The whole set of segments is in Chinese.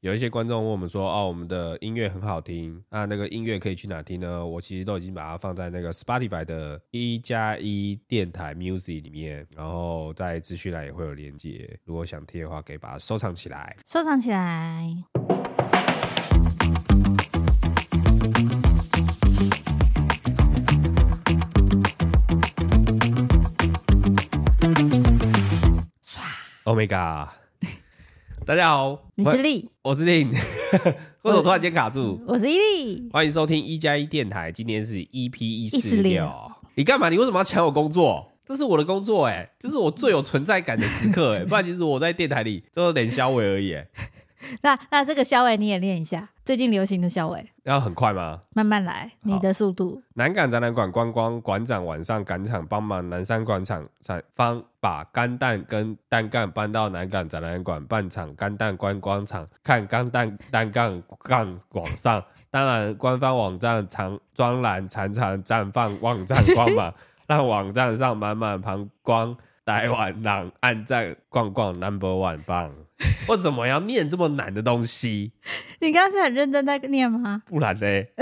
有一些观众问我们说：“哦，我们的音乐很好听，那那个音乐可以去哪听呢？”我其实都已经把它放在那个 Spotify 的一加一电台 Music 里面，然后在资讯栏也会有连接。如果想听的话，可以把它收藏起来。收藏起来。Oh my god！大家好，你是丽，我是令，为什么突然间卡住？我是伊利，欢迎收听一加一电台，今天是 EP 一四六。你干嘛？你为什么要抢我工作？这是我的工作哎、欸，这是我最有存在感的时刻哎、欸，不然其实我在电台里都是练消委而已、欸。那那这个肖话你也练一下，最近流行的肖话要很快吗？慢慢来，你的速度。南港展览馆观光馆长晚上赶场帮忙南山广场采方把干蛋跟单杠搬到南港展览馆办场干蛋观光场，看干蛋单杠杠往上。当然，官方网站常专栏常常绽放网站光芒，让网站上满满膀胱。台湾人按赞逛逛 Number One 棒，为什么要念这么难的东西？你刚刚是很认真在念吗？不然呢？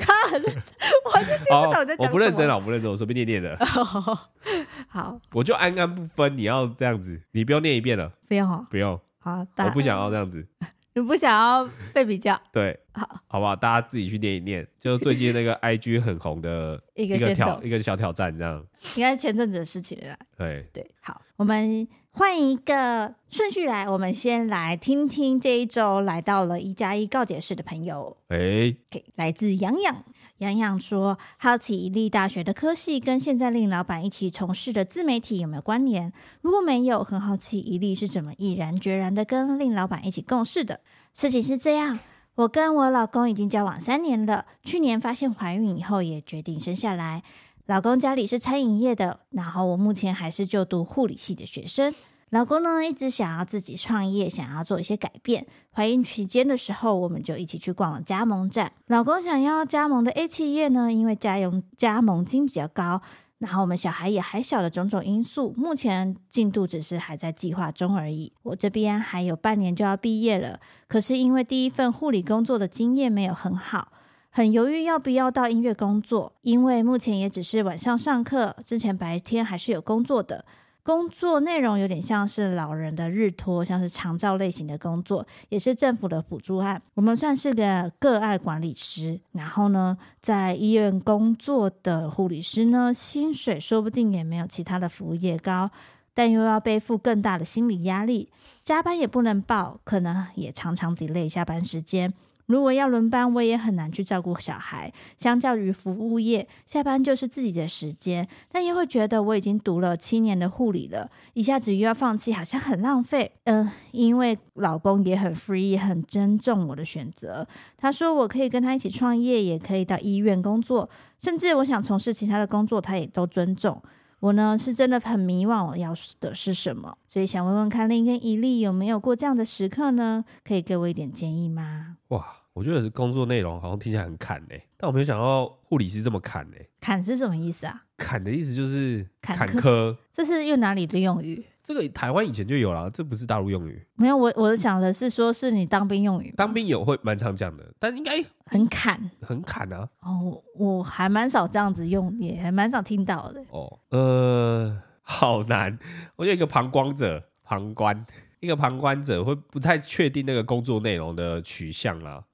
他很，我就听不懂在讲。我不认真了，我不认真，我随便念念的。Oh, 好，我就安安不分。你要这样子，你不用念一遍了。不用，不用。好，我不想要这样子。你不想要被比较？对，好，好不好？大家自己去念一念。就最近那个 IG 很红的一个挑一个小挑战，这样应该是前阵子的事情了。对对，好，我们换一个顺序来，我们先来听听这一周来到了一加一告解室的朋友。哎、欸，给来自洋洋。洋洋说：“好奇一立大学的科系跟现在令老板一起从事的自媒体有没有关联？如果没有，很好奇一立是怎么毅然决然的跟令老板一起共事的。事情是这样，我跟我老公已经交往三年了，去年发现怀孕以后，也决定生下来。老公家里是餐饮业的，然后我目前还是就读护理系的学生。”老公呢，一直想要自己创业，想要做一些改变。怀孕期间的时候，我们就一起去逛了加盟站。老公想要加盟的 A 企业呢，因为加盟加盟金比较高，然后我们小孩也还小的种种因素，目前进度只是还在计划中而已。我这边还有半年就要毕业了，可是因为第一份护理工作的经验没有很好，很犹豫要不要到音乐工作，因为目前也只是晚上上课，之前白天还是有工作的。工作内容有点像是老人的日托，像是长照类型的工作，也是政府的补助案。我们算是个个案管理师。然后呢，在医院工作的护理师呢，薪水说不定也没有其他的服务业高，但又要背负更大的心理压力，加班也不能报，可能也常常 delay 下班时间。如果要轮班，我也很难去照顾小孩。相较于服务业，下班就是自己的时间，但又会觉得我已经读了七年的护理了，一下子又要放弃，好像很浪费。嗯、因为老公也很 free，也很尊重我的选择。他说我可以跟他一起创业，也可以到医院工作，甚至我想从事其他的工作，他也都尊重。我呢是真的很迷惘，我要的是什么？所以想问问看，令跟伊利有没有过这样的时刻呢？可以给我一点建议吗？哇，我觉得工作内容好像听起来很砍呢、欸，但我没有想到护理师这么砍呢、欸。砍是什么意思啊？砍的意思就是坎坷，坎坷，这是用哪里的用语？这个台湾以前就有了，这不是大陆用语。没有，我我想的是说，是你当兵用语。当兵有会蛮常讲的，但应该很砍，很砍啊。哦，我还蛮少这样子用，也还蛮少听到的。哦，呃，好难。我有一个旁观者，旁观一个旁观者会不太确定那个工作内容的取向啦。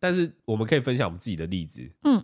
但是我们可以分享我们自己的例子。嗯，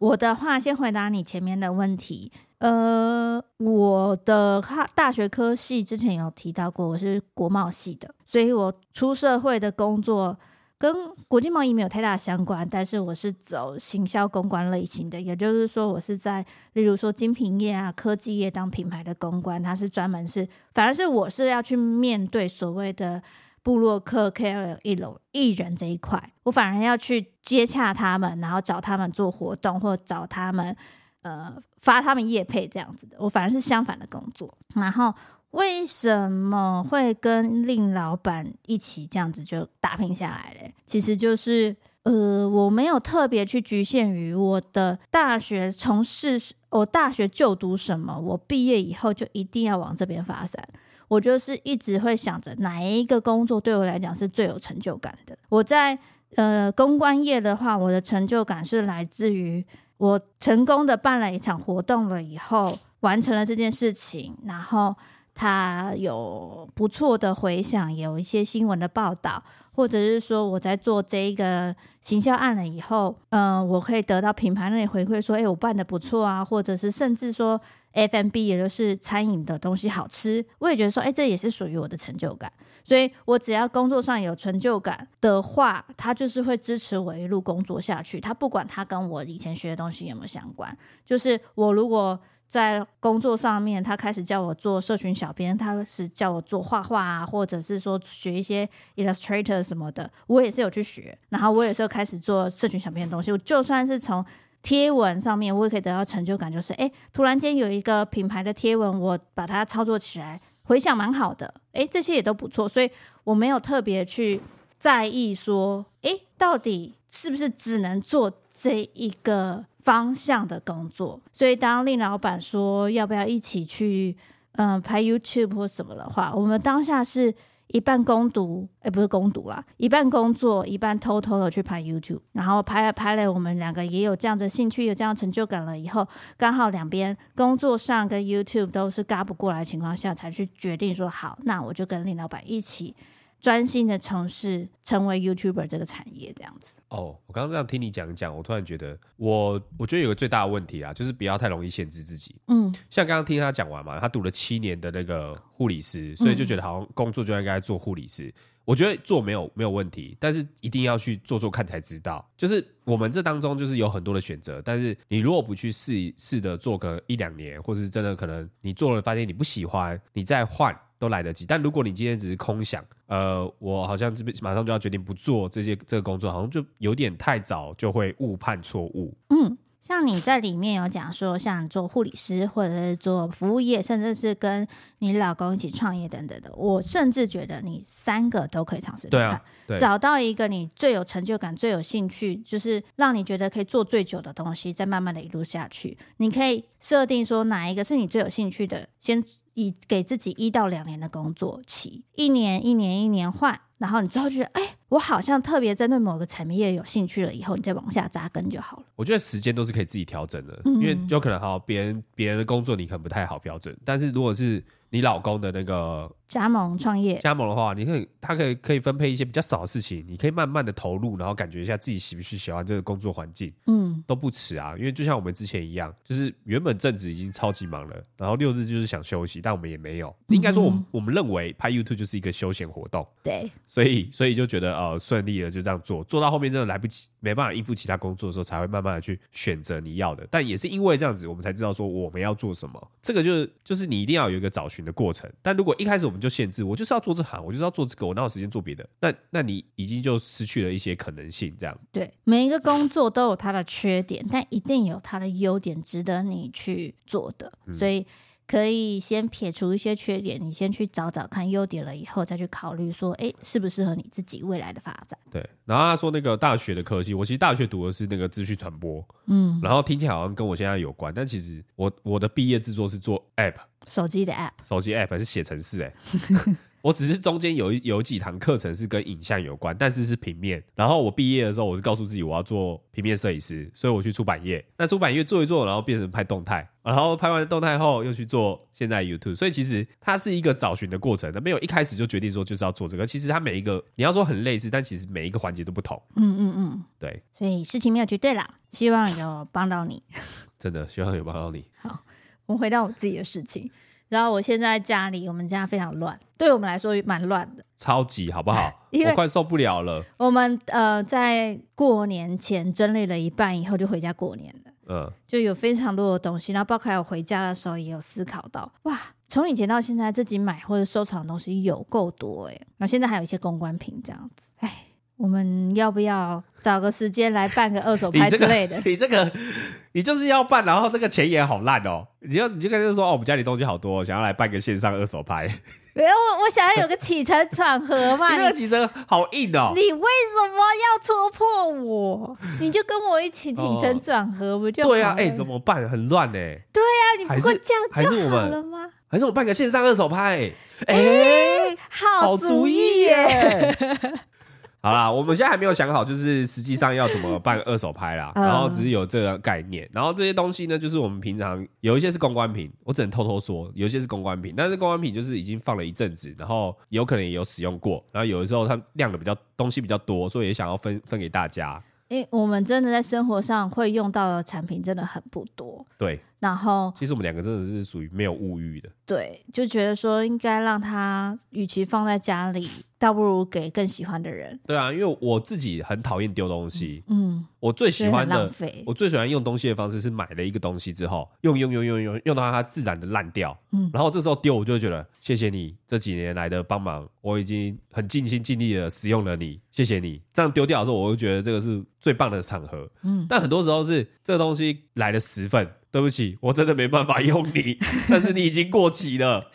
我的话先回答你前面的问题。呃，我的大学科系之前有提到过，我是国贸系的，所以我出社会的工作跟国际贸易没有太大相关，但是我是走行销公关类型的，也就是说，我是在例如说精品业啊、科技业当品牌的公关，它是专门是，反而是我是要去面对所谓的部落客、KOL、艺人这一块，我反而要去接洽他们，然后找他们做活动，或找他们。呃，发他们业配这样子的，我反而是相反的工作。然后为什么会跟令老板一起这样子就打拼下来嘞？其实就是呃，我没有特别去局限于我的大学从事，我大学就读什么，我毕业以后就一定要往这边发展。我就是一直会想着哪一个工作对我来讲是最有成就感的。我在呃公关业的话，我的成就感是来自于我成功的办了一场活动了以后，完成了这件事情，然后它有不错的回响，有一些新闻的报道。或者是说我在做这一个行销案了以后，嗯、我可以得到品牌那里回馈说，哎，我办的不错啊，或者是甚至说 FMB 也就是餐饮的东西好吃，我也觉得说，哎，这也是属于我的成就感。所以我只要工作上有成就感的话，他就是会支持我一路工作下去。他不管他跟我以前学的东西有没有相关，就是我如果。在工作上面，他开始叫我做社群小编，他是叫我做画画啊，或者是说学一些 Illustrator 什么的，我也是有去学。然后我也是开始做社群小编的东西。我就算是从贴文上面，我也可以得到成就感，就是诶，突然间有一个品牌的贴文，我把它操作起来，回想蛮好的，诶，这些也都不错。所以我没有特别去在意说，诶，到底是不是只能做这一个。方向的工作，所以当令老板说要不要一起去，嗯、拍 YouTube 或什么的话，我们当下是一半攻读，哎、不是攻读啦，一半工作，一半偷偷的去拍 YouTube，然后拍了拍了，我们两个也有这样的兴趣，有这样的成就感了，以后刚好两边工作上跟 YouTube 都是嘎不过来的情况下，才去决定说好，那我就跟林老板一起。专心的从事成为 YouTuber 这个产业，这样子。哦，我刚刚这样听你讲讲，我突然觉得我，我我觉得有个最大的问题啊，就是不要太容易限制自己。嗯，像刚刚听他讲完嘛，他读了七年的那个护理师，所以就觉得好像工作就应该做护理师。嗯。我觉得做没有没有问题，但是一定要去做做看才知道。就是我们这当中就是有很多的选择，但是你如果不去试试的做个一两年，或是真的可能你做了发现你不喜欢，你再换。都来得及，但如果你今天只是空想，呃，我好像这边马上就要决定不做这些这个工作，好像就有点太早，就会误判错误。嗯，像你在里面有讲说，像做护理师或者是做服务业，甚至是跟你老公一起创业等等的，我甚至觉得你三个都可以尝试。对啊，对，找到一个你最有成就感、最有兴趣，就是让你觉得可以做最久的东西，再慢慢的一路下去。你可以设定说哪一个是你最有兴趣的，先。以给自己一到两年的工作期，一年一年一年换，然后你之后就觉得，哎，我好像特别针对某个产业有兴趣了，以后你再往下扎根就好了。我觉得时间都是可以自己调整的，嗯、因为有可能哈，别人别人的工作你可能不太好调整，但是如果是。你老公的那个加盟创业，加盟的话，你可以，他可以可以分配一些比较少的事情，你可以慢慢的投入，然后感觉一下自己喜不喜喜欢这个工作环境，嗯，都不迟啊。因为就像我们之前一样，就是原本正职已经超级忙了，然后六日就是想休息，但我们也没有。应该说，我们我们认为拍 YouTube 就是一个休闲活动，对，所以所以就觉得呃顺利的就这样做，做到后面真的来不及，没办法应付其他工作的时候，才会慢慢的去选择你要的。但也是因为这样子，我们才知道说我们要做什么。这个就是就是你一定要有一个找寻的过程，但如果一开始我们就限制，我就是要做这行，我就是要做这个，我哪有时间做别的？那那你已经就失去了一些可能性，这样。对，每一个工作都有它的缺点，但一定有它的优点，值得你去做的。嗯、所以可以先撇除一些缺点，你先去找找看优点了，以后再去考虑说，哎，适不适合你自己未来的发展？对。然后他说那个大学的科技，我其实大学读的是那个资讯传播，嗯，然后听起来好像跟我现在有关，但其实我我的毕业制作是做 App。手机的 app，手机 app 还是写程式哎，我只是中间有有几堂课程是跟影像有关，但是是平面。然后我毕业的时候，我是告诉自己我要做平面摄影师，所以我去出版业。那出版业做一做，然后变成拍动态，然后拍完动态后又去做现在 YouTube。所以其实它是一个找寻的过程，它没有一开始就决定说就是要做这个。其实它每一个你要说很类似，但其实每一个环节都不同。嗯嗯嗯，对。所以事情没有绝对啦，希望有帮到你。真的希望有帮到你。好。我回到我自己的事情，然后我现在家里，我们家非常乱，对我们来说蛮乱的，超级好不好？我快受不了了。我们呃，在过年前整理了一半以后，就回家过年了。嗯，就有非常多的东西，然后包括我回家的时候也有思考到，哇，从以前到现在，自己买或者收藏的东西有够多哎，然后现在还有一些公关品这样子，哎。我们要不要找个时间来办个二手 拍之类的？你这个，你就是要办，然后这个钱也好烂哦。你要你就跟他说哦，我们家里东西好多，想要来办个线上二手拍。没有，我我想要有个起承转合嘛。你这个起承好硬哦。你为什么要戳破我？你就跟我一起起承转合不就好？对啊，哎，怎么办？很乱呢。对啊，你不过这样就好了吗？还是我们办个线上二手拍？哎、欸，好主意耶！好啦，我们现在还没有想好，就是实际上要怎么办二手拍啦。然后只是有这个概念。然后这些东西呢，就是我们平常有一些是公关品，我只能偷偷说，有一些是公关品。但是公关品就是已经放了一阵子，然后有可能也有使用过。然后有的时候它量的比较东西比较多，所以也想要分分给大家。因为我们真的在生活上会用到的产品真的很不多。对。然后，其实我们两个真的是属于没有物欲的。对，就觉得说应该让他，与其放在家里，倒不如给更喜欢的人。对啊，因为我自己很讨厌丢东西。嗯，我最喜欢的，浪费。我最喜欢用东西的方式是买了一个东西之后，用用用用用用到它自然的烂掉。嗯，然后这时候丢，我就会觉得谢谢你这几年来的帮忙，我已经很尽心尽力的使用了你，谢谢你。这样丢掉的时候，我就觉得这个是最棒的场合。嗯，但很多时候是这个东西来了十份。对不起，我真的没办法用你，但是你已经过期了。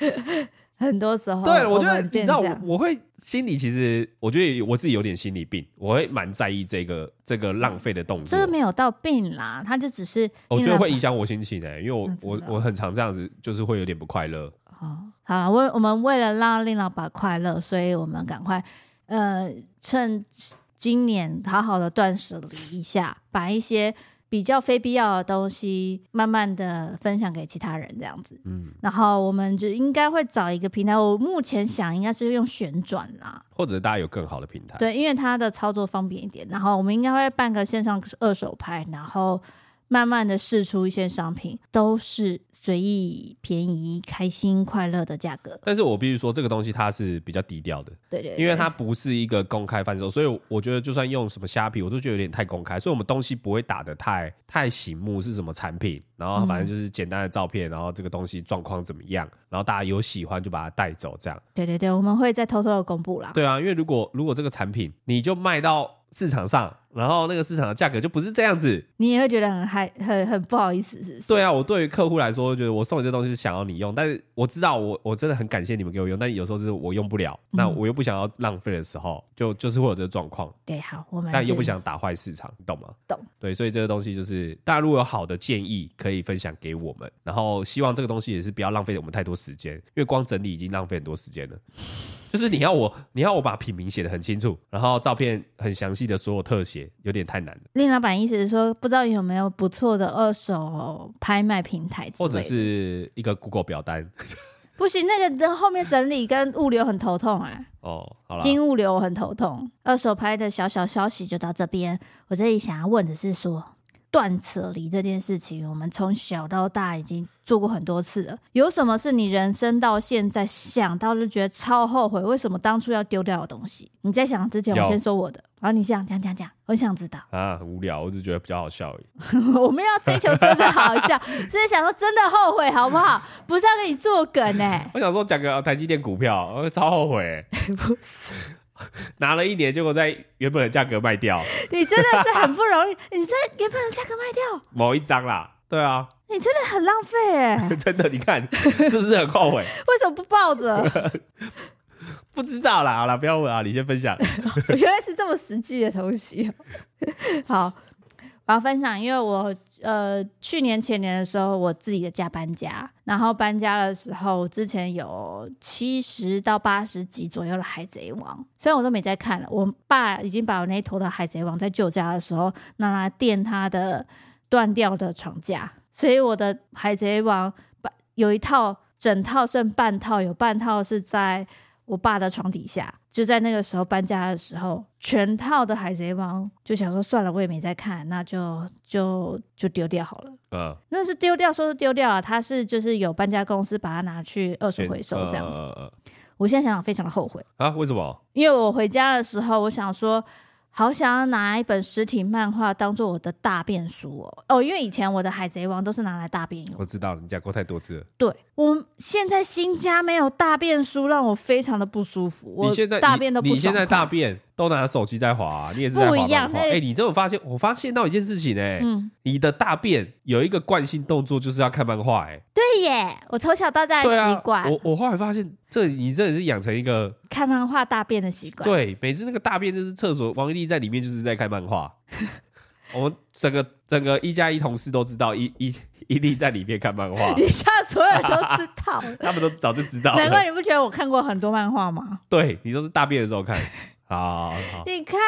很多时候，对，我觉得你知道，我我会心里其实，我觉得我自己有点心理病，我会蛮在意这个这个浪费的动作。这个没有到病啦，他就只是我觉得会影响我心情诶、欸，因为我我我很常这样子，就是会有点不快乐。好，好了，为我们为了让令老板快乐，所以我们赶快呃，趁今年好好的断舍离一下，把一些。比较非必要的东西，慢慢的分享给其他人，这样子。嗯，然后我们就应该会找一个平台。我目前想应该是用旋转啦，或者大家有更好的平台。对，因为它的操作方便一点。然后我们应该会办个线上二手拍，然后慢慢的试出一些商品，都是。随意、便宜、开心、快乐的价格，但是我必须说，这个东西它是比较低调的，对，对对，因为它不是一个公开贩售，所以我觉得就算用什么虾皮，我都觉得有点太公开，所以我们东西不会打得太太醒目是什么产品，然后反正就是简单的照片，然后这个东西状况怎么样，然后大家有喜欢就把它带走，这样。对对对，我们会再偷偷的公布啦。对啊，因为如果如果这个产品你就卖到市场上。然后那个市场的价格就不是这样子，你也会觉得很害很很不好意思，是不是？对啊，我对于客户来说，我觉得我送你这东西是想要你用，但是我知道我我真的很感谢你们给我用，但有时候就是我用不了，嗯、那我又不想要浪费的时候，就就是会有这个状况。对，好，我们但又不想打坏市场，你懂吗？懂。对，所以这个东西就是大家如果有好的建议，可以分享给我们，然后希望这个东西也是不要浪费我们太多时间，因为光整理已经浪费很多时间了。就是你要我，你要我把品名写的很清楚，然后照片很详细的所有特写，有点太难了。令老板意思是说，不知道有没有不错的二手拍卖平台，或者是一个 Google 表单。不行，那个的后面整理跟物流很头痛哎、欸。哦，好了，金物流很头痛。二手拍的小小消息就到这边。我这里想要问的是说。断舍离这件事情，我们从小到大已经做过很多次了。有什么是你人生到现在想到就觉得超后悔？为什么当初要丢掉的东西？你在想之前，我先说我的。然后你想讲讲讲，我想知道啊，很无聊，我只觉得比较好笑而已。我们要追求真的好笑，只是想说真的后悔好不好？不是要跟你做梗哎、欸。我想说讲个台积电股票，我超后悔、欸。不是。拿了一年，结果在原本的价格卖掉。你真的是很不容易，你在原本的价格卖掉某一张啦。对啊，你真的很浪费哎，真的，你看是不是很后悔？为什么不抱着？不知道啦，好啦，不要问啊，你先分享。我原来是这么实际的东西。好。我要分享，因为我呃去年前年的时候，我自己的家搬家，然后搬家的时候，之前有七十到八十集左右的《海贼王》，虽然我都没在看了，我爸已经把我那一坨的《海贼王》在旧家的时候拿来垫他的断掉的床架，所以我的《海贼王》有一套整套剩半套，有半套是在我爸的床底下。就在那个时候搬家的时候，全套的《海贼王》就想说算了，我也没在看，那就就就丢掉好了。嗯，那是丢掉，说是丢掉啊，他是就是有搬家公司把它拿去二手回收这样子。嗯，我现在想想非常的后悔啊，为什么？因为我回家的时候，我想说。好想要拿一本实体漫画当做我的大便书哦哦，因为以前我的海贼王都是拿来大便用。我知道你讲过太多次了。对，我现在新家没有大便书，让我非常的不舒服。我现在我大便都不你，你现在大便都拿手机在滑，啊，你也是在滑不一样。哎、欸，你这种发现，我发现到一件事情哎，欸，嗯，你的大便有一个惯性动作就是要看漫画，哎，对耶，我从小到大的习惯，啊。我我后来发现。这你这也是养成一个看漫画大便的习惯。对，每次那个大便就是厕所，王一丽在里面就是在看漫画。我们整个整个一加一同事都知道伊伊伊利在里面看漫画，你下所有人都知道，他们都早就知道。难怪你不觉得我看过很多漫画吗？对，你都是大便的时候看。好，好，你看。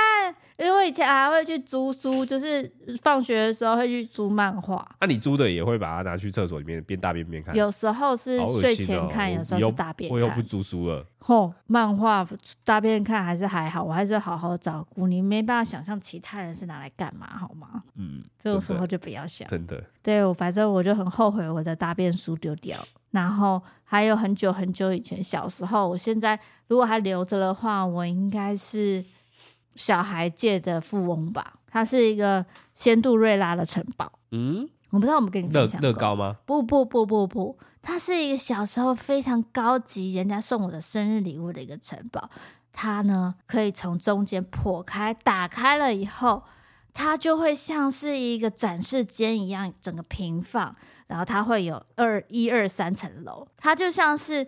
因为以前还会去租书，就是放学的时候会去租漫画。那、啊、你租的也会把它拿去厕所里面边大便边看？有时候是睡前看，有时候是大便看。我又不租书了。吼，漫画大便看还是还好，我还是好好照顾你。没办法想象其他人是拿来干嘛，好吗？嗯，这种时候就不要想。真的。对，我反正我就很后悔我的大便书丢掉。然后还有很久很久以前小时候，我现在如果还留着的话，我应该是。小孩界的富翁吧，它是一个仙杜瑞拉的城堡。嗯，我不知道我们跟你分享乐高吗？不不不不不，它是一个小时候非常高级，人家送我的生日礼物的一个城堡。它呢，可以从中间破开，打开了以后，它就会像是一个展示间一样，整个平放。然后它会有二一二三层楼，它就像是。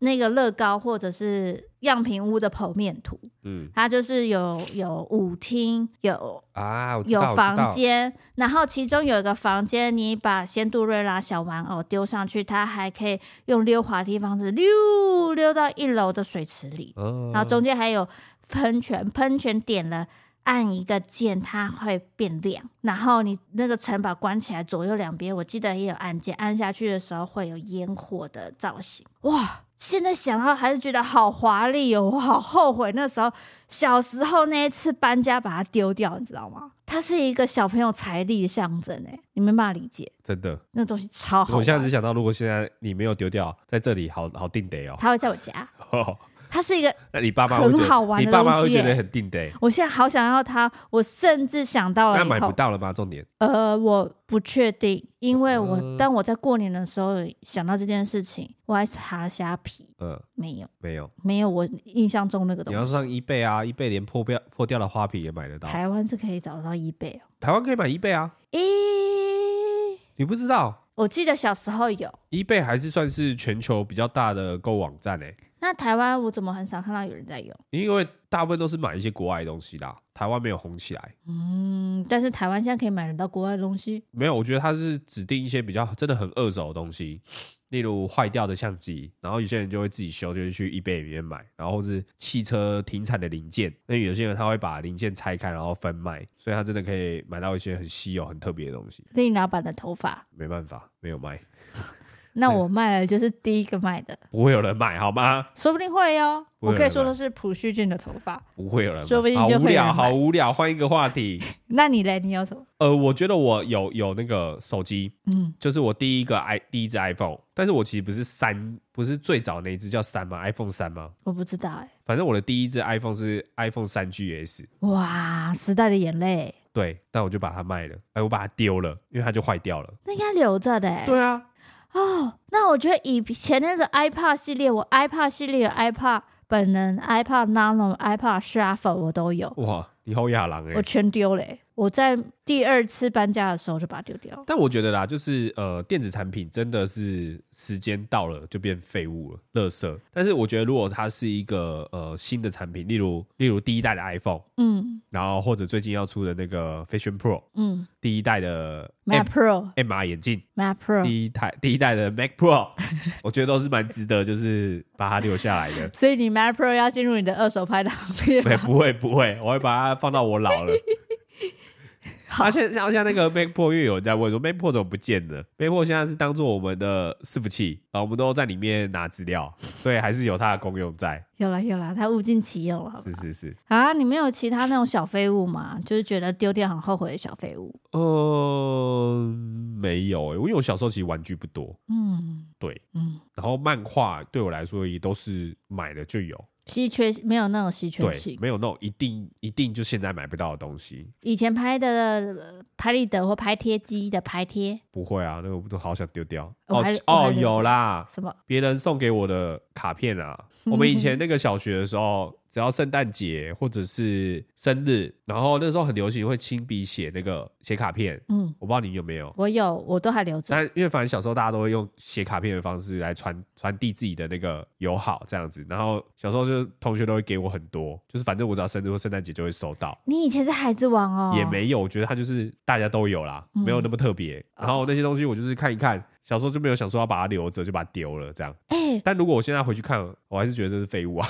那个乐高或者是样品屋的剖面图，嗯，它就是有有舞厅，有啊，有房间，然后其中有一个房间，你把仙杜瑞拉小玩偶丢上去，它还可以用溜滑梯方式溜溜到一楼的水池里，哦，然后中间还有喷泉，喷泉点了。按一个键，它会变亮。然后你那个城堡关起来，左右两边我记得也有按键，按下去的时候会有烟火的造型。哇！现在想到还是觉得好华丽哦，我好后悔那时候小时候那一次搬家把它丢掉，你知道吗？它是一个小朋友财力的象征哎，你没办法理解。真的，那东西超好。我现在只想到，如果现在你没有丢掉，在这里好好定得哦。它会在我家。它是一个很好玩的东西，你爸妈会觉得很定的。我现在好想要它，我甚至想到了，那买不到了吗？重点？呃，我不确定，因为我当我在过年的时候想到这件事情，我还查了虾皮，嗯，没有，没有，没有我印象中那个东西。你要上 eBay 啊，eBay 连破掉破掉的花瓶也买得到。台湾是可以找得到 eBay 哦，台湾可以买 eBay 啊？咦，你不知道？我记得小时候有 eBay，还是算是全球比较大的购物网站诶。那台湾我怎么很少看到有人在用？因为大部分都是买一些国外的东西啦，台湾没有红起来。嗯，但是台湾现在可以买得到国外的东西？没有，我觉得它是指定一些比较真的很二手的东西，例如坏掉的相机，然后有些人就会自己修，就是去 eBay 里面买，然后是汽车停产的零件，那有些人他会把零件拆开然后分卖，所以他真的可以买到一些很稀有、很特别的东西。林老板的头发？没办法，没有卖。那我卖了就是第一个卖的，不会有人买好吗？说不定会哦。我可以说的是朴叙俊的头发，不会有人买。说不定就。好无聊，好无聊，换一个话题。那你嘞？你有什么？呃，我觉得我有有那个手机，嗯，就是我第一个 i 第一只 iPhone，但是我其实不是三，不是最早那一只叫三吗？iPhone 三吗？我不知道哎、欸。反正我的第一只 iPhone 是 iPhone 三 GS。哇，时代的眼泪。对，但我就把它卖了，哎，我把它丢了，因为它就坏掉了。那应该留着的、欸。对啊。哦，那我觉得以前那个 iPad 系列，我 iPad 系列的 iPad 本人、iPad Nano、iPad Shuffle 我都有。哇，你好亚郎哎！我全丢嘞、欸。我在第二次搬家的时候就把它丢掉。但我觉得啦，就是呃，电子产品真的是时间到了就变废物了，垃圾。但是我觉得如果它是一个呃新的产品，例如例如第一代的 iPhone，嗯，然后或者最近要出的那个 Vision Pro，嗯，第一代的 Mac Pro MR 眼镜，Mac Pro，第一台第一代的 Mac Pro，我觉得都是蛮值得，就是把它留下来的。所以你 Mac Pro 要进入你的二手拍的行列？不会不会，我会把它放到我老了。好，现像像那个 Mac Pro，又有人在问说 Mac Pro 怎么不见了？Mac Pro 现在是当做我们的伺服器啊，我们都在里面拿资料，所以还是有它的功用在。有了有了，它物尽其用了好不好。是是是。啊，你没有其他那种小废物吗？就是觉得丢掉很后悔的小废物？呃，没有因为我小时候其实玩具不多。嗯，对，嗯，然后漫画对我来说也都是买了就有。稀缺没有那种稀缺性，没有那种一定一定就现在买不到的东西。以前拍的拍立得或拍贴机的拍贴，不会啊，那个我都好想丢掉。哦哦，有啦，什么？别人送给我的卡片啊？我们以前那个小学的时候，只要圣诞节或者是生日，然后那时候很流行会亲笔写那个写卡片。嗯，我不知道你有没有，我有，我都还留着。但因为反正小时候大家都会用写卡片的方式来传传递自己的那个友好这样子，然后小时候就同学都会给我很多，就是反正我只要生日或圣诞节就会收到。你以前是孩子王哦？也没有，我觉得他就是大家都有啦，没有那么特别。嗯、然后那些东西我就是看一看。小时候就没有想说要把它留着，就把它丢了这样。哎、欸，但如果我现在回去看，我还是觉得这是废物啊。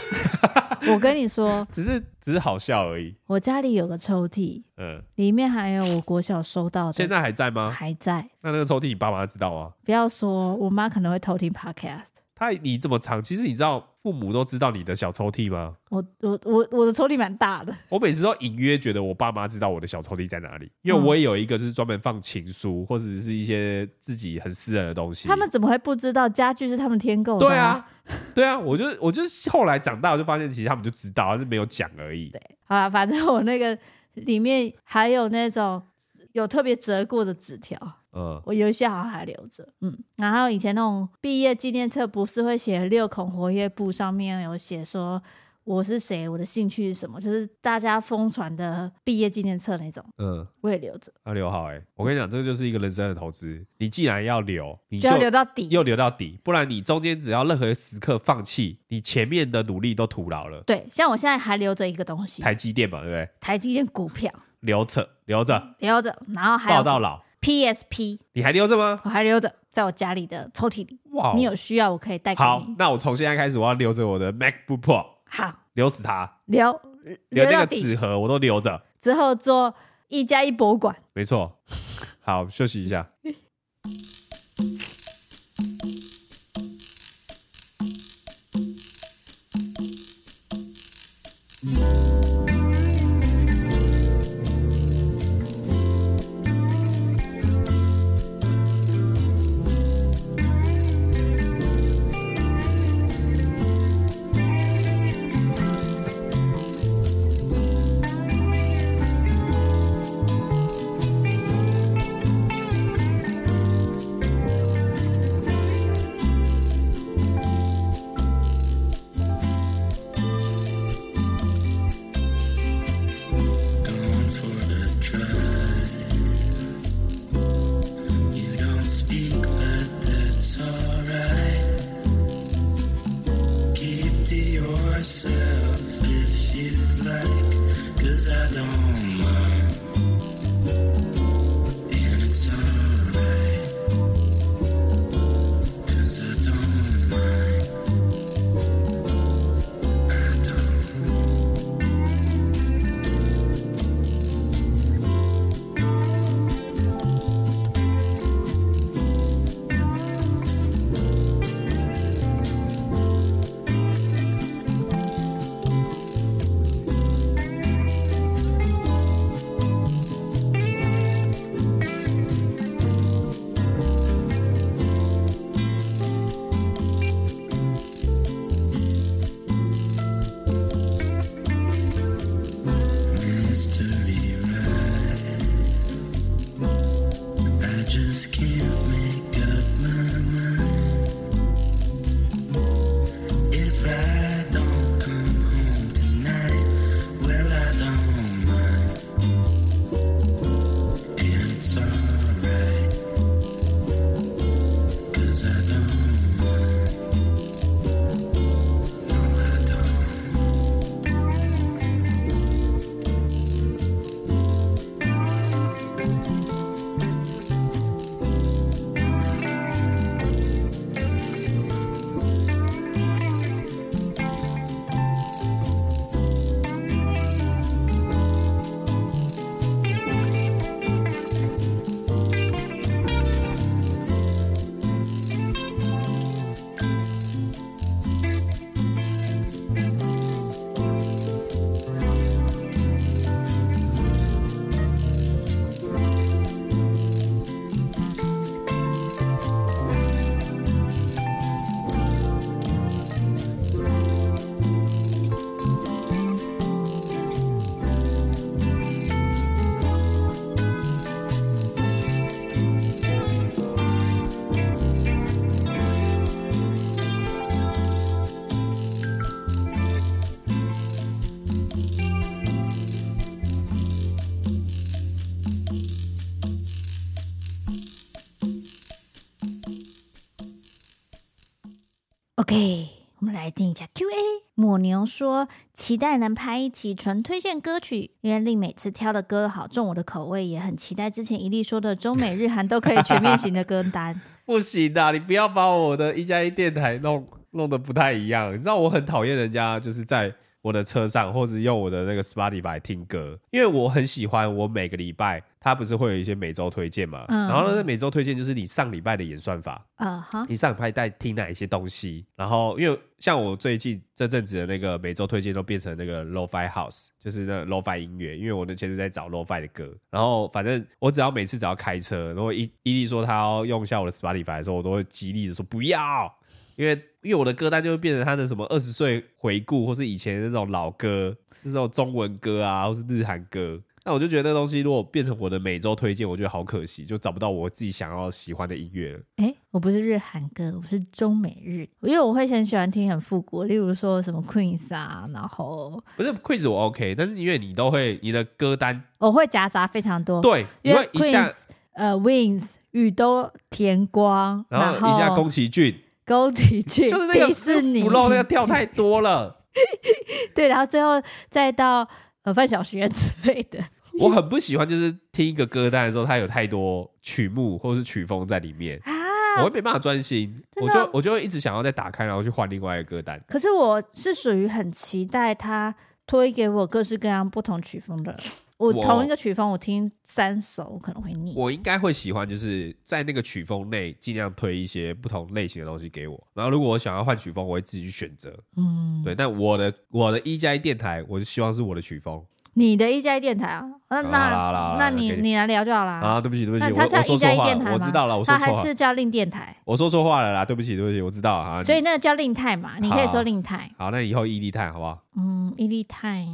我跟你说，只是只是好笑而已。我家里有个抽屉，嗯，里面还有我国小收到的。现在还在吗？还在。那那个抽屉，你爸妈知道吗？不要说，我妈可能会偷听 Podcast。他你这么长，其实你知道父母都知道你的小抽屉吗？我我我我的抽屉蛮大的。我每次都隐约觉得我爸妈知道我的小抽屉在哪里，因为我也有一个就是专门放情书或者是一些自己很私人的东西。他们怎么会不知道家具是他们添购的？对啊，对啊，我就我就后来长大我就发现，其实他们就知道，就没有讲而已。对，好了，反正我那个里面还有那种有特别折过的纸条。嗯，我有一些好像还留着，嗯，然后以前那种毕业纪念册不是会写六孔活页簿，上面有写说我是谁，我的兴趣是什么，就是大家疯传的毕业纪念册那种，嗯，我也留着，要留好哎、欸，我跟你讲，这个就是一个人生的投资，你既然要留，你就，就要留到底，又留到底，不然你中间只要任何时刻放弃，你前面的努力都徒劳了。对，像我现在还留着一个东西，台积电嘛，对不对？台积电股票留着，留着，留着，然后还有抱到老。PSP，你还留着吗？我还留着，在我家里的抽屉里。哇，你有需要我可以带给你。好，那我从现在开始，我要留着我的 MacBook Pro。好，留死它，留留那个纸盒，我都留着。之后做一加一博物馆。没错。好，休息一下。OK，我们来进一下 Q&A。抹牛说期待能拍一期纯推荐歌曲，因为令每次挑的歌好重我的口味，也很期待之前一粒说的中美日韩都可以全面型的歌单。不行的，你不要把我的一加一电台弄弄得不太一样。你知道我很讨厌人家就是在。我的车上，或者用我的那个 Spotify 听歌，因为我很喜欢。我每个礼拜，它不是会有一些每周推荐嘛？嗯、然后呢，每周推荐就是你上礼拜的演算法。啊哈！你上礼拜在听哪一些东西？然后，因为像我最近这阵子的那个每周推荐都变成那个 Lo-Fi House，就是那 Lo-Fi 音乐。因为我的前是在找 Lo-Fi 的歌，然后反正我只要每次只要开车，如果伊伊利说他要用一下我的 Spotify 的时候，我都会极力的说不要。因为因为我的歌单就会变成他的什么二十岁回顾，或是以前的那种老歌，是这种中文歌啊，或是日韩歌。那我就觉得那东西如果变成我的每周推荐，我觉得好可惜，就找不到我自己想要喜欢的音乐了。哎，我不是日韩歌，我是中美日，因为我会很喜欢听很复古，例如说什么 Queen 啊，然后不是 Queen 我 OK，但是因为你都会你的歌单我会夹杂非常多，对，因为 Queen 呃 Wings 雨都田光，然后一下宫崎骏。宫崎骏就是那个迪士尼，不露那个跳太多了。对，然后最后再到呃范晓萱之类的。我很不喜欢，就是听一个歌单的时候，它有太多曲目或是曲风在里面啊，我会没办法专心，我就我就会一直想要再打开，然后去换另外一个歌单。可是我是属于很期待他推给我各式各样不同曲风的。我同一个曲风，我听三首我可能会腻。我应该会喜欢，就是在那个曲风内尽量推一些不同类型的东西给我。然后如果我想要换曲风，我会自己去选择。嗯，对。但我的我的一加一电台，我就希望是我的曲风。你的一加一电台啊？那那那你你来聊就好了。啊，对不起对不起，它是一加一电台吗？我知道了，我说错话。它还是叫令电台。我说错话了啦，对不起对不起，我知道啊。所以那个叫令泰嘛，你可以说令泰。好，那以后伊利泰好不好？嗯，伊利泰。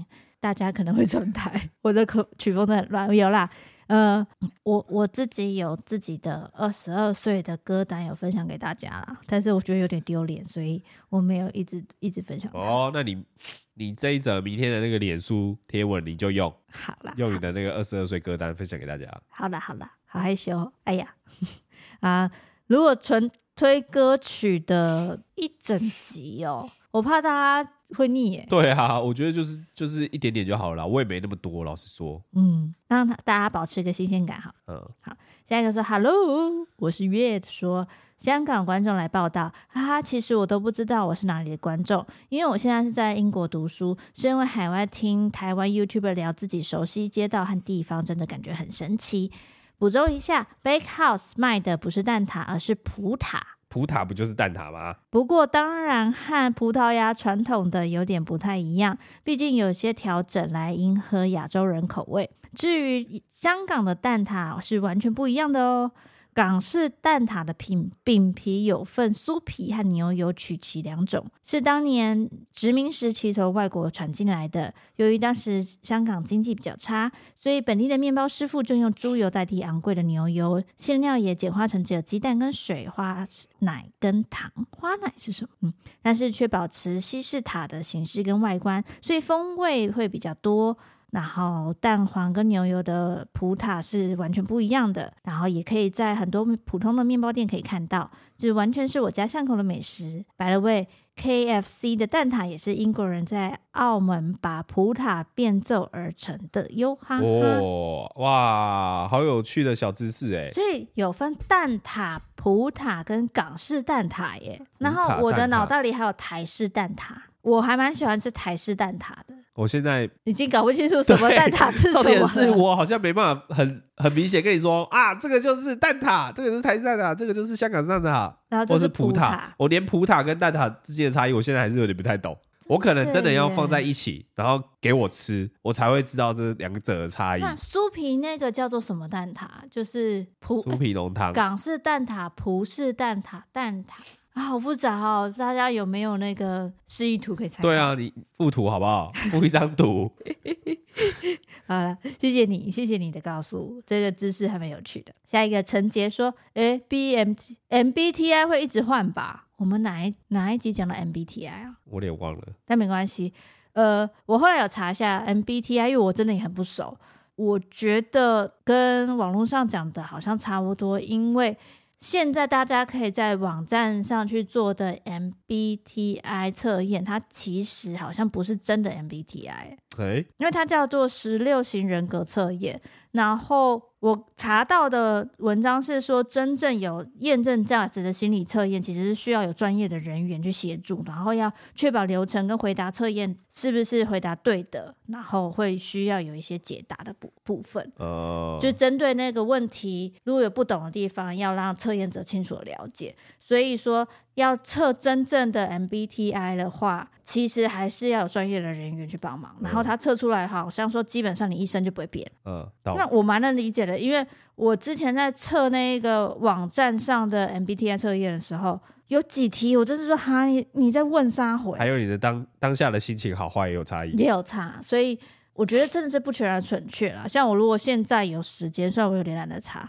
大家可能会转台，我的曲曲风都很乱。有啦，呃，我我自己有自己的二十二岁的歌单，有分享给大家啦。但是我觉得有点丢脸，所以我没有一直一直分享。哦，那你你这一则明天的那个脸书贴文，你就用好了，用你的那个二十二岁歌单分享给大家。好了好了，好害羞。哎呀 啊，如果纯推歌曲的一整集哦，我怕大家。会腻耶？对啊，我觉得就是就是一点点就好了，我也没那么多，老实说。嗯，让大家保持一个新鲜感，好。嗯，好。下一个说，Hello，我是月说香港观众来报道，哈哈，其实我都不知道我是哪里的观众，因为我现在是在英国读书，是因为海外听台湾 YouTuber 聊自己熟悉街道和地方，真的感觉很神奇。补充一下，Bake House 卖的不是蛋挞，而是葡挞。葡挞不就是蛋挞吗？不过当然和葡萄牙传统的有点不太一样，毕竟有些调整来迎合亚洲人口味。至于香港的蛋挞是完全不一样的哦。港式蛋挞的饼饼皮有分酥皮和牛油曲奇两种，是当年殖民时期从外国传进来的。由于当时香港经济比较差，所以本地的面包师傅就用猪油代替昂贵的牛油，馅料也简化成只有鸡蛋跟水、花奶跟糖。花奶是什么？嗯，但是却保持西式塔的形式跟外观，所以风味会比较多。然后蛋黄跟牛油的葡挞是完全不一样的，然后也可以在很多普通的面包店可以看到，就是完全是我家巷口的美食。By the way，KFC 的蛋挞也是英国人在澳门把葡挞变奏而成的哟哈哈。哦，哇，好有趣的小知识哎！所以有分蛋挞、葡挞跟港式蛋挞耶。然后我的脑袋里还有台式蛋挞，我还蛮喜欢吃台式蛋挞的。我现在已经搞不清楚什么蛋挞是什么。重点是我好像没办法很很明显跟你说啊，这个就是蛋挞，这个是台式蛋挞，这个就是香港蛋挞，然后这是葡挞。我连葡挞跟蛋挞之间的差异，我现在还是有点不太懂。我可能真的要放在一起，然后给我吃，我才会知道这两者的差异。那酥皮那个叫做什么蛋挞？就是葡酥皮浓汤。港式蛋挞、葡式蛋挞、蛋挞。啊，好复杂哦！大家有没有那个示意图可以参考？对啊，你附图好不好？附一张图。好了，谢谢你，谢谢你的告诉，这个知识还蛮有趣的。下一个陈杰说：“诶，B M M B T I 会一直换吧？我们哪一哪一集讲的 M B T I 啊？我也忘了，但没关系。呃，我后来有查一下 M B T I，因为我真的也很不熟。我觉得跟网络上讲的好像差不多，因为。现在大家可以在网站上去做的 MBTI 测验，它其实好像不是真的 MBTI，欸，因为它叫做十六型人格测验，然后。我查到的文章是说，真正有验证价值的心理测验，其实是需要有专业的人员去协助，然后要确保流程跟回答测验是不是回答对的，然后会需要有一些解答的部部分。哦，就针对那个问题，如果有不懂的地方，要让测验者清楚的了解。所以说，要测真正的 MBTI 的话，其实还是要有专业的人员去帮忙。然后他测出来，好像说基本上你一生就不会变。嗯，那我蛮能理解的，因为我之前在测那个网站上的 MBTI 测验的时候，有几题我就是说哈，你你在问啥回？还有你的当当下的心情好坏也有差异，也有差。所以我觉得真的是不全然准确啦。像我如果现在有时间，虽然我有点懒得查，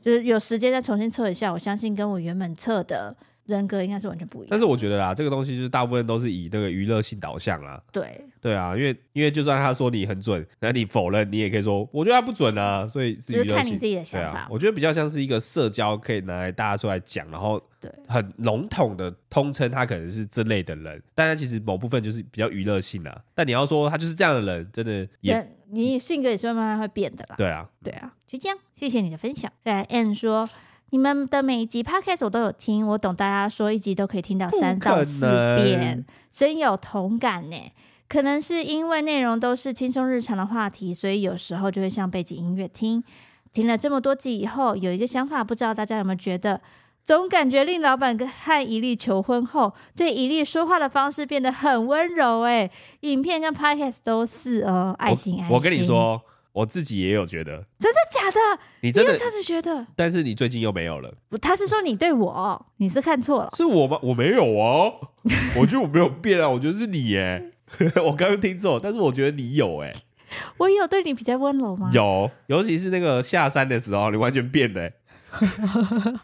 就是有时间再重新测一下，我相信跟我原本测的。人格应该是完全不一样，但是我觉得啦，这个东西就是大部分都是以那个娱乐性导向啦。对对啊，因为因为就算他说你很准，那你否认，你也可以说我觉得他不准啊。所以是娱乐性，只是看你自己的想法。啊，我觉得比较像是一个社交，可以拿来大家出来讲，然后对很笼统的通称他可能是这类的人，但他其实某部分就是比较娱乐性啊。但你要说他就是这样的人，真的也你性格也是慢慢会变的啦。对啊，对啊，就这样。谢谢你的分享。再来 N 说。你们的每一集 podcast 我都有听，我懂大家说一集都可以听到三到四遍，真有同感呢。可能是因为内容都是轻松日常的话题，所以有时候就会像背景音乐听。听了这么多集以后，有一个想法，不知道大家有没有觉得，总感觉令老板跟和一粒求婚后，对一粒说话的方式变得很温柔。哎，影片跟 podcast 都是哦，爱心爱心。我跟你说。我自己也有觉得，真的假的？你真的这样子觉得？但是你最近又没有了。他是说你对我，你是看错了。是我吗？我没有哦。我觉得我没有变啊，我觉得是你耶。我刚刚听错，但是我觉得你有哎。我有对你比较温柔吗？有，尤其是那个下山的时候，你完全变了。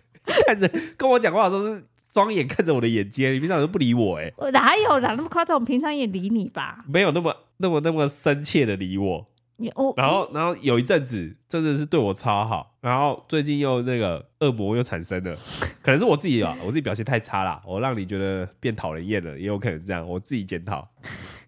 看着跟我讲话的时候是双眼看着我的眼睛，你平常都不理我哎。我哪有啦？那么夸张？我平常也理你吧？没有那么那么那么深切的理我。然后，然后有一阵子真的是对我超好，然后最近又那个恶魔又产生了，可能是我自己啊，我自己表现太差啦，我让你觉得变讨人厌了，也有可能这样，我自己检讨。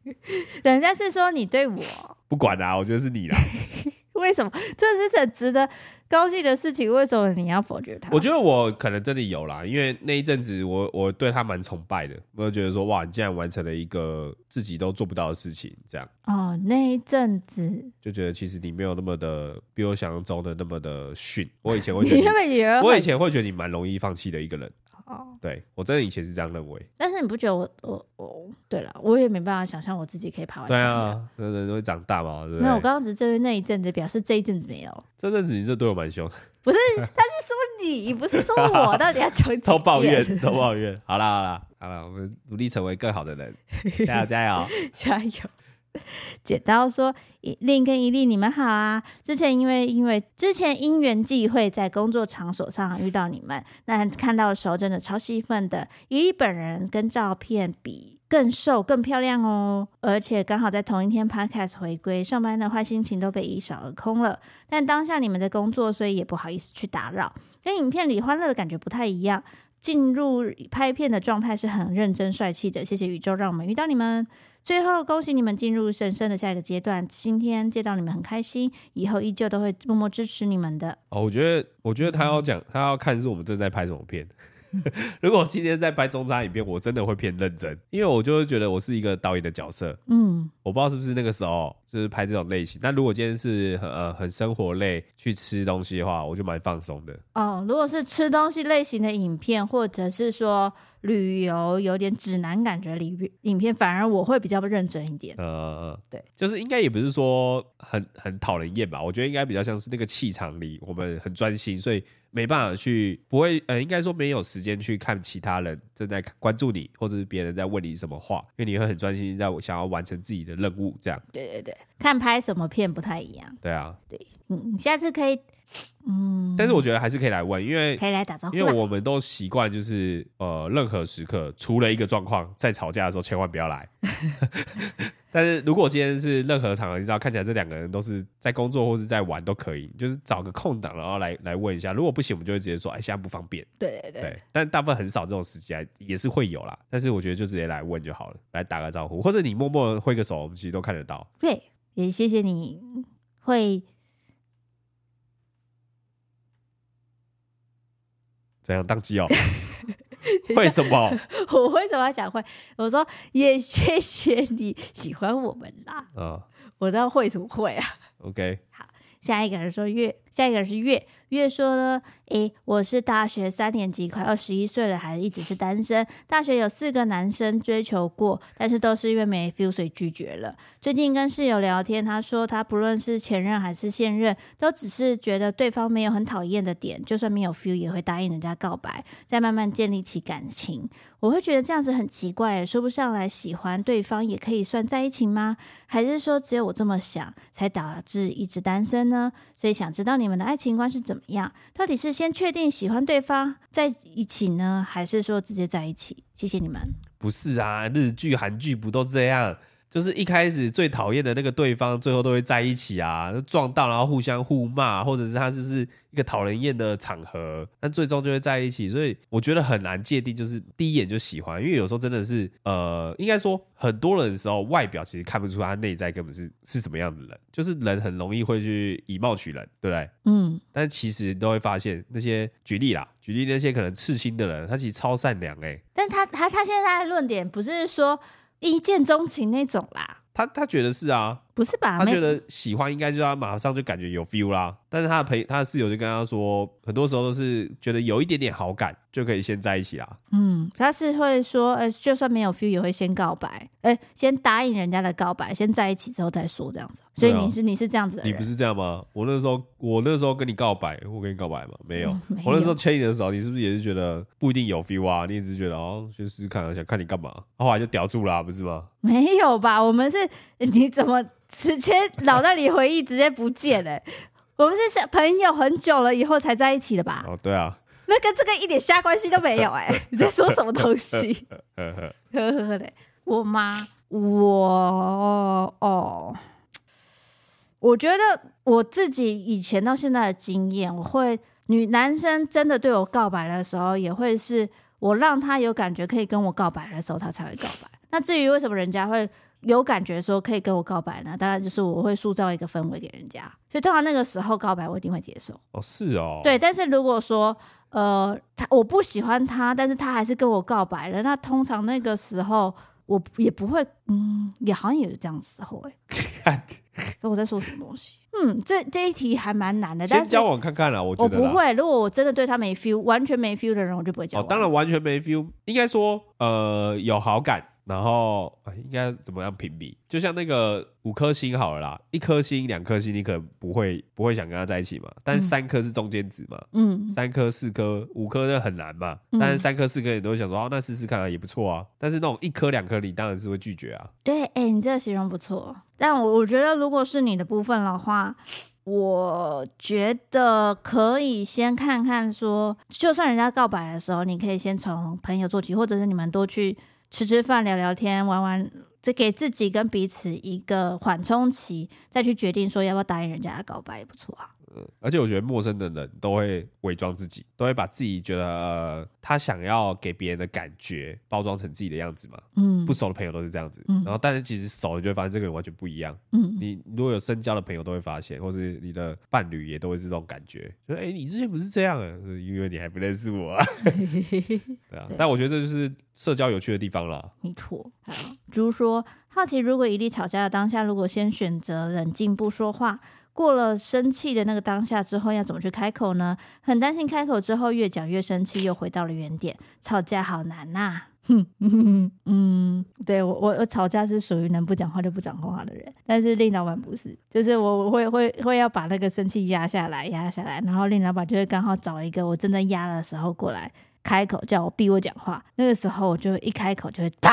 等一下是说你对我不管啦，我觉得是你啦。为什么？这是很值得高兴的事情，为什么你要否决他？我觉得我可能真的有啦，因为那一阵子我我对他蛮崇拜的，我就觉得说哇，你竟然完成了一个自己都做不到的事情，这样。哦，那一阵子就觉得其实你没有那么的比我想象中的那么的逊。我以前会觉得你，我以前会觉得你蛮容易放弃的一个人。哦，对，我真的以前是这样认为，但是你不觉得我我我对了，我也没办法想象我自己可以爬完。对啊，人人都会长大嘛，对不对？没有，我刚刚只是针对那一阵子，表示这一阵子没有。这阵子你这对我蛮凶，不是？他是说你，不是说我，到底要求几都抱怨，都抱怨。好啦好啦好啦，我们努力成为更好的人，加油加油加油！剪刀说：“令跟一粒，你们好啊！之前因为因为之前因缘际会在工作场所上遇到你们，那看到的时候真的超兴奋的。一粒本人跟照片比更瘦更漂亮哦，而且刚好在同一天 Podcast 回归，上班的坏心情都被一扫而空了。但当下你们在工作，所以也不好意思去打扰。跟影片里欢乐的感觉不太一样，进入拍片的状态是很认真帅气的。谢谢宇宙让我们遇到你们。”最后，恭喜你们进入神圣的下一个阶段。今天见到你们很开心，以后依旧都会默默支持你们的。哦，我觉得，我觉得他要讲，他要看是我们正在拍什么片。如果今天在拍中餐影片，我真的会偏认真，因为我就会觉得我是一个导演的角色。嗯，我不知道是不是那个时候就是拍这种类型。但如果今天是很呃很生活类去吃东西的话，我就蛮放松的。哦，如果是吃东西类型的影片，或者是说旅游有点指南感觉里影片，反而我会比较认真一点。呃，对，就是应该也不是说很很讨人厌吧？我觉得应该比较像是那个气场里，我们很专心，所以。没办法去，不会，呃，应该说没有时间去看其他人正在关注你，或者是别人在问你什么话，因为你会很专心在想要完成自己的任务，这样。对对对，看拍什么片不太一样。对啊，对，嗯，下次可以，嗯，但是我觉得还是可以来问，因为可以来打招呼，因为我们都习惯就是，呃，任何时刻除了一个状况，在吵架的时候千万不要来。但是如果今天是任何场合，你知道看起来这两个人都是在工作或是在玩都可以，就是找个空档然后来来问一下。如果不行，我们就会直接说，哎，现在不方便。对对对。对，但大部分很少这种时间也是会有啦。但是我觉得就直接来问就好了，来打个招呼，或者你默默挥个手，我们其实都看得到。对，也谢谢你会。怎样当机哦？为什么？我为什么要讲会？我说也谢谢你喜欢我们啦。哦、我知道会什么会啊？OK，好，下一个人说月，下一个人是月。月说呢，诶，我是大学三年级，快二十一岁了，还一直是单身。大学有四个男生追求过，但是都是因为没 feel 所以拒绝了。最近跟室友聊天，他说他不论是前任还是现任，都只是觉得对方没有很讨厌的点，就算没有 feel 也会答应人家告白，再慢慢建立起感情。我会觉得这样子很奇怪，说不上来喜欢对方也可以算在一起吗？还是说只有我这么想，才导致一直单身呢？所以想知道你们的爱情观是怎么样？到底是先确定喜欢对方在一起呢，还是说直接在一起？谢谢你们。不是啊，日剧、韩剧不都这样？就是一开始最讨厌的那个对方，最后都会在一起啊，撞到然后互相互骂，或者是他就是一个讨人厌的场合，但最终就会在一起。所以我觉得很难界定，就是第一眼就喜欢，因为有时候真的是，呃，应该说很多人的时候，外表其实看不出他内在根本是是什么样的人，就是人很容易会去以貌取人，对不对？嗯。但其实都会发现那些举例啦，举例那些可能刺青的人，他其实超善良哎、欸。但他他他现在的论点不是说。一见钟情那种啦，他他觉得是啊，不是吧？他觉得喜欢应该就要马上就感觉有 feel 啦。但是他的朋他的室友就跟他说，很多时候都是觉得有一点点好感就可以先在一起啦。嗯，他是会说，呃，就算没有 feel 也会先告白，哎，先答应人家的告白，先在一起之后再说这样子。所以你是、啊、你是这样子的，你不是这样吗？我那时候我那时候跟你告白，我跟你告白吗？没有，嗯、没有。我那时候牵你的时候，你是不是也是觉得不一定有 feel 啊？你一直觉得哦，先试试看，想看你干嘛？后来就屌住了、啊，不是吗？没有吧？我们是你怎么直接脑袋里回忆直接不见了？我们是朋友很久了以后才在一起的吧？哦，对啊，那跟这个一点瞎关系都没有哎、欸！你在说什么东西？呵呵呵嘞，我妈，我哦。我觉得我自己以前到现在的经验，我会女男生真的对我告白的时候，也会是我让他有感觉可以跟我告白的时候，他才会告白。那至于为什么人家会有感觉说可以跟我告白呢？当然就是我会塑造一个氛围给人家，所以通常那个时候告白我一定会接受。哦，是哦，对。但是如果说呃他我不喜欢他，但是他还是跟我告白了，那通常那个时候我也不会，嗯，也好像也有这样时候 哎、欸。我在说什么东西？嗯，这这一题还蛮难的。但是交往看看啦，我觉得我不会。如果我真的对他没 feel，完全没 feel 的人，我就不会交往。哦，当然完全没 feel，应该说呃有好感。然后应该怎么样评比？就像那个五颗星好了啦，一颗星、两颗星，你可能不会不会想跟他在一起嘛。但是三颗是中间值嘛，嗯，三颗、四颗、五颗那很难嘛。嗯、但是三颗、四颗你都会想说，哦，那试试看啊，也不错啊。但是那种一颗、两颗，你当然是会拒绝啊。对，哎、欸，你这个形容不错。但我我觉得，如果是你的部分的话，我觉得可以先看看说，就算人家告白的时候，你可以先从朋友做起，或者是你们多去。吃吃饭、聊聊天、玩玩，这给自己跟彼此一个缓冲期，再去决定说要不要答应人家的告白也不错啊。嗯，而且我觉得陌生的人都会伪装自己，都会把自己觉得、呃、他想要给别人的感觉包装成自己的样子嘛。嗯，不熟的朋友都是这样子。嗯，然后但是其实熟了就会发现这个人完全不一样。嗯，你如果有深交的朋友都会发现，或是你的伴侣也都会是这种感觉，就哎、欸，你之前不是这样啊，因为你还不认识我啊。对啊，但我觉得这就是社交有趣的地方啦。没错。好，猪说好奇，如果一粒吵架的当下，如果先选择冷静不说话。过了生气的那个当下之后，要怎么去开口呢？很担心开口之后越讲越生气，又回到了原点。吵架好难呐、啊！哼嗯，嗯，对我我我吵架是属于能不讲话就不讲话的人，但是令老板不是，就是我会会会要把那个生气压下来，压下来，然后令老板就会刚好找一个我正在压的时候过来开口，叫我逼我讲话。那个时候我就一开口就会啪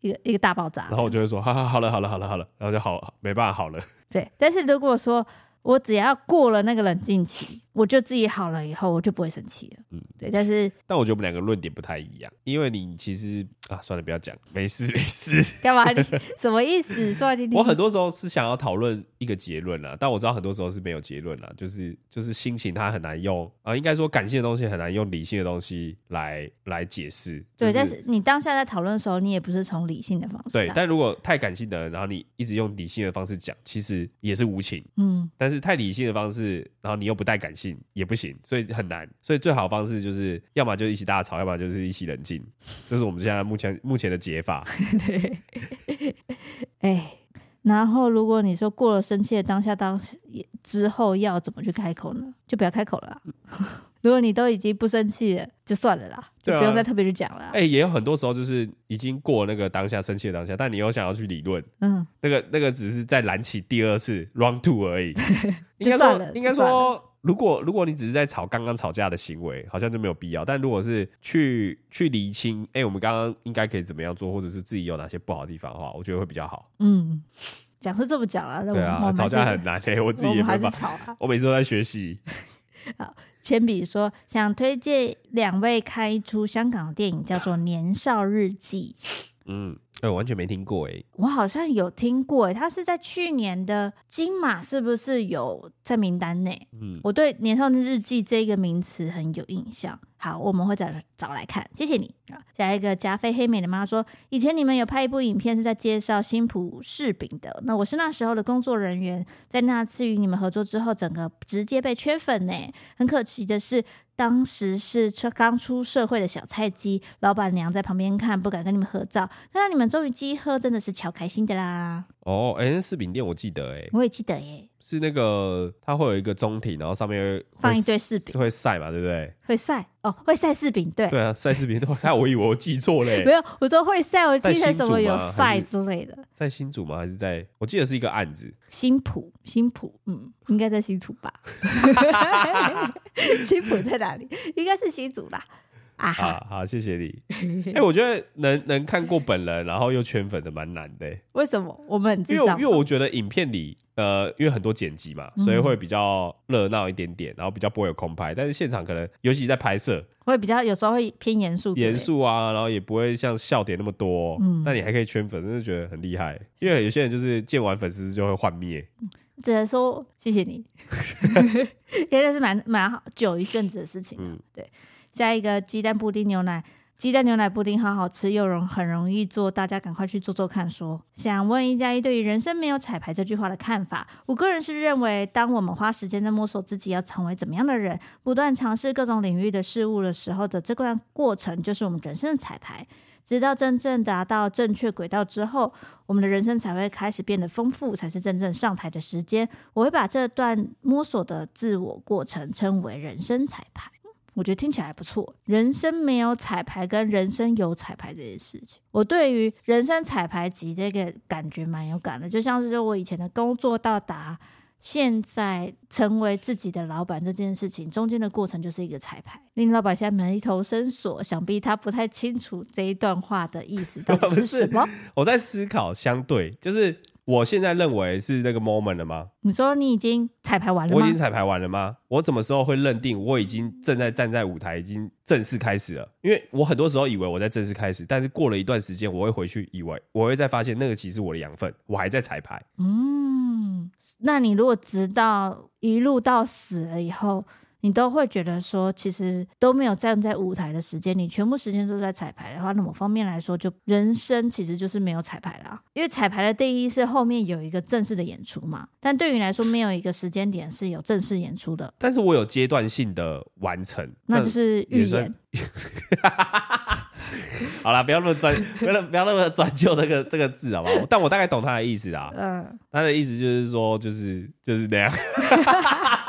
一个一个大爆炸，然后我就会说哈哈好了好了好了好了，然后就好没办法好了。对，但是如果说我只要过了那个冷静期，我就自己好了以后，我就不会生气了。嗯，对。但是，但我觉得我们两个论点不太一样，因为你其实啊，算了，不要讲，没事没事。干嘛？你 什么意思？说来听听。我很多时候是想要讨论一个结论啦，但我知道很多时候是没有结论啦，就是就是心情它很难用啊，应该说感性的东西很难用理性的东西来来解释。对，就是、但是你当下在讨论的时候，你也不是从理性的方式。对，但如果太感性的，然后你一直用理性的方式讲，其实也是无情。嗯，但是太理性的方式，然后你又不带感性，也不行，所以很难。所以最好方式就是，要么就一起大吵，要么就是一起冷静。这是我们现在目前目前的解法。对，哎，然后如果你说过了生气的当下当之后要怎么去开口呢？就不要开口了。如果你都已经不生气了，就算了啦，就不用再特别去讲了。哎、欸，也有很多时候就是已经过那个当下生气的当下，但你又想要去理论，嗯，那个那个只是在燃起第二次 round two 而已。就算了，应该说，如果如果你只是在吵刚刚吵架的行为，好像就没有必要。但如果是去去厘清，哎、欸，我们刚刚应该可以怎么样做，或者是自己有哪些不好的地方的话，我觉得会比较好。嗯，讲是这么讲啊，对啊，吵架很难，哎、欸，我自己也没办法，我，我每次都在学习。好。铅笔说：“想推荐两位看一出香港电影，叫做《年少日记》。”嗯。哎，我完全没听过哎，我好像有听过哎，他是在去年的金马是不是有在名单内？嗯，我对《年少日记》这个名词很有印象。好，我们会再找来看，谢谢你啊。下一个加菲黑美的妈说，以前你们有拍一部影片是在介绍新埔柿饼的，那我是那时候的工作人员，在那次与你们合作之后，整个直接被缺粉呢。很可惜的是。当时是刚出社会的小菜鸡，老板娘在旁边看，不敢跟你们合照。看到你们终于集合，真的是超开心的啦！哦，哎，柿饼店我记得，哎，我也记得耶。是那个，它会有一个中庭，然后上面放一堆柿饼，是会晒嘛，对不对？会晒哦，会晒柿饼，对。对啊，晒柿饼。那我以为我记错嘞。没有，我说会晒，我记得什么有晒之类的。在新竹吗？还是在？我记得是一个案子。新浦，新浦，嗯，应该在新竹吧？新浦在哪里？应该是新竹啦。啊好，好，谢谢你。哎、欸，我觉得能能看过本人，然后又圈粉的蛮难的。为什么？我们很因为因为我觉得影片里，呃，因为很多剪辑嘛，所以会比较热闹一点点，然后比较不会有空拍。但是现场可能，尤其在拍摄，会比较有时候会偏严肃，严肃啊，然后也不会像笑点那么多。嗯，那你还可以圈粉，真的觉得很厉害。因为有些人就是见完粉丝就会幻灭。只能说谢谢你，应该是蛮蛮好久一阵子的事情。嗯，对。下一个鸡蛋布丁牛奶，鸡蛋牛奶布丁好好吃又容很容易做，大家赶快去做做看说。说想问一加一对于人生没有彩排这句话的看法，我个人是认为，当我们花时间在摸索自己要成为怎么样的人，不断尝试各种领域的事物的时候的这段过程，就是我们人生的彩排。直到真正达到正确轨道之后，我们的人生才会开始变得丰富，才是真正上台的时间。我会把这段摸索的自我过程称为人生彩排。我觉得听起来还不错。人生没有彩排，跟人生有彩排这件事情，我对于人生彩排集这个感觉蛮有感的。就像是说我以前的工作到达现在成为自己的老板这件事情，中间的过程就是一个彩排。林老板现在眉头深锁，想必他不太清楚这一段话的意思到底是 什么。我在思考，相对就是。我现在认为是那个 moment 了吗？你说你已经彩排完了吗？我已经彩排完了吗？我什么时候会认定我已经正在站在舞台，已经正式开始了？因为我很多时候以为我在正式开始，但是过了一段时间，我会回去以为我会再发现那个其实我的养分，我还在彩排。嗯，那你如果直到一路到死了以后，你都会觉得说，其实都没有站在舞台的时间，你全部时间都在彩排的话，那么方面来说，就人生其实就是没有彩排啦。因为彩排的定义是后面有一个正式的演出嘛，但对于你来说，没有一个时间点是有正式演出的。但是我有阶段性的完成，那就是预演。好了，不要那么专，不要不要那么专究这个这个字，好不好？但我大概懂他的意思啊。嗯，他的意思就是说，就是就是那样。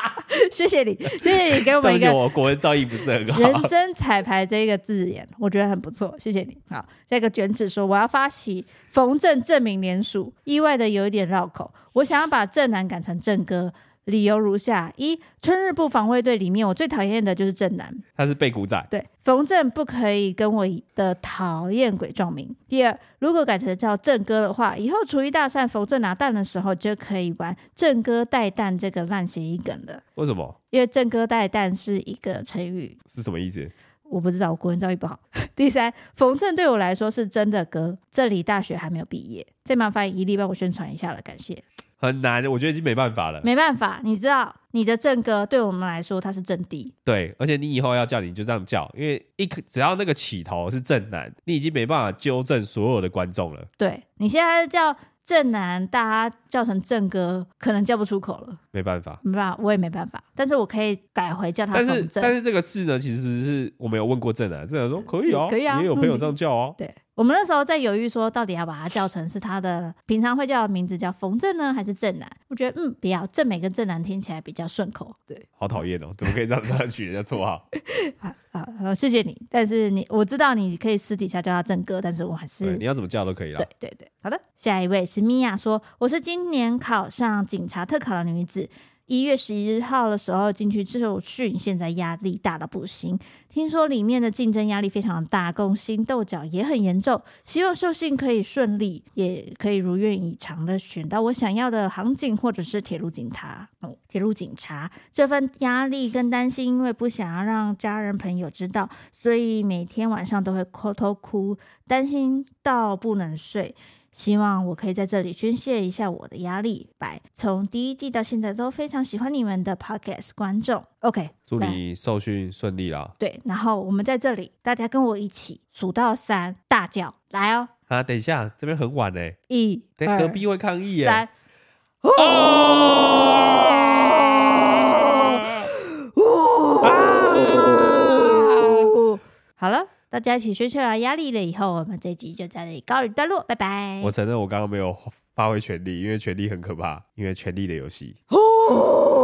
谢谢你，谢谢你给我们一个。我国文造诣不是很好。人生彩排这一个字眼，我觉得很不错。谢谢你。好，下一个卷纸说，我要发起冯正正名联署，意外的有一点绕口。我想要把正男改成正哥，理由如下：一，春日部防卫队里面，我最讨厌的就是正男，他是背骨仔。对，冯正不可以跟我的讨厌鬼撞名。第二，如果改成叫正哥的话，以后厨艺大赛冯正拿蛋的时候，就可以玩正哥带蛋这个烂谐音梗了。为什么？因为正哥带蛋是一个成语，是什么意思？我不知道，我国文教育不好。第三，冯正对我来说是真的哥，这里大学还没有毕业，再麻烦一力帮我宣传一下了，感谢。很难，我觉得已经没办法了。没办法，你知道，你的正哥对我们来说他是正弟。对，而且你以后要叫你就这样叫，因为一只要那个起头是正男，你已经没办法纠正所有的观众了。对，你现在叫正男，大家叫成正哥，可能叫不出口了。没办法，没办法，我也没办法。但是我可以改回叫他正。但是，但是这个字呢，其实是我没有问过正男，正男说可以啊，可以啊，也有朋友这样叫哦。对。我们那时候在犹豫说，到底要把它叫成是他的平常会叫的名字叫冯正呢，还是正男？我觉得嗯，不要正美跟正男听起来比较顺口。对，好讨厌哦，怎么可以这样 这样取人家绰号？好好好，谢谢你。但是你我知道你可以私底下叫他正哥，但是我还是你要怎么叫都可以了。对对对，好的。下一位是米娅说，我是今年考上警察特考的女子。一月十一号的时候进去受训，现在压力大到不行。听说里面的竞争压力非常大，勾心斗角也很严重。希望受训可以顺利，也可以如愿以偿的选到我想要的航警或者是铁路警察。哦，铁路警察这份压力跟担心，因为不想要让家人朋友知道，所以每天晚上都会偷偷哭，担心到不能睡。希望我可以在这里宣泄一下我的压力。拜，从第一季到现在都非常喜欢你们的 podcast 观众。OK，祝你受训顺利啦。对，然后我们在这里，大家跟我一起数到三，大叫来哦！啊，等一下，这边很晚呢。一，等隔壁会抗议耶。三，哦，好了。大家一起宣泄完压力了以后，我们这集就在这里告一段落，拜拜。我承认我刚刚没有发挥全力，因为全力很可怕，因为权力的游戏。哦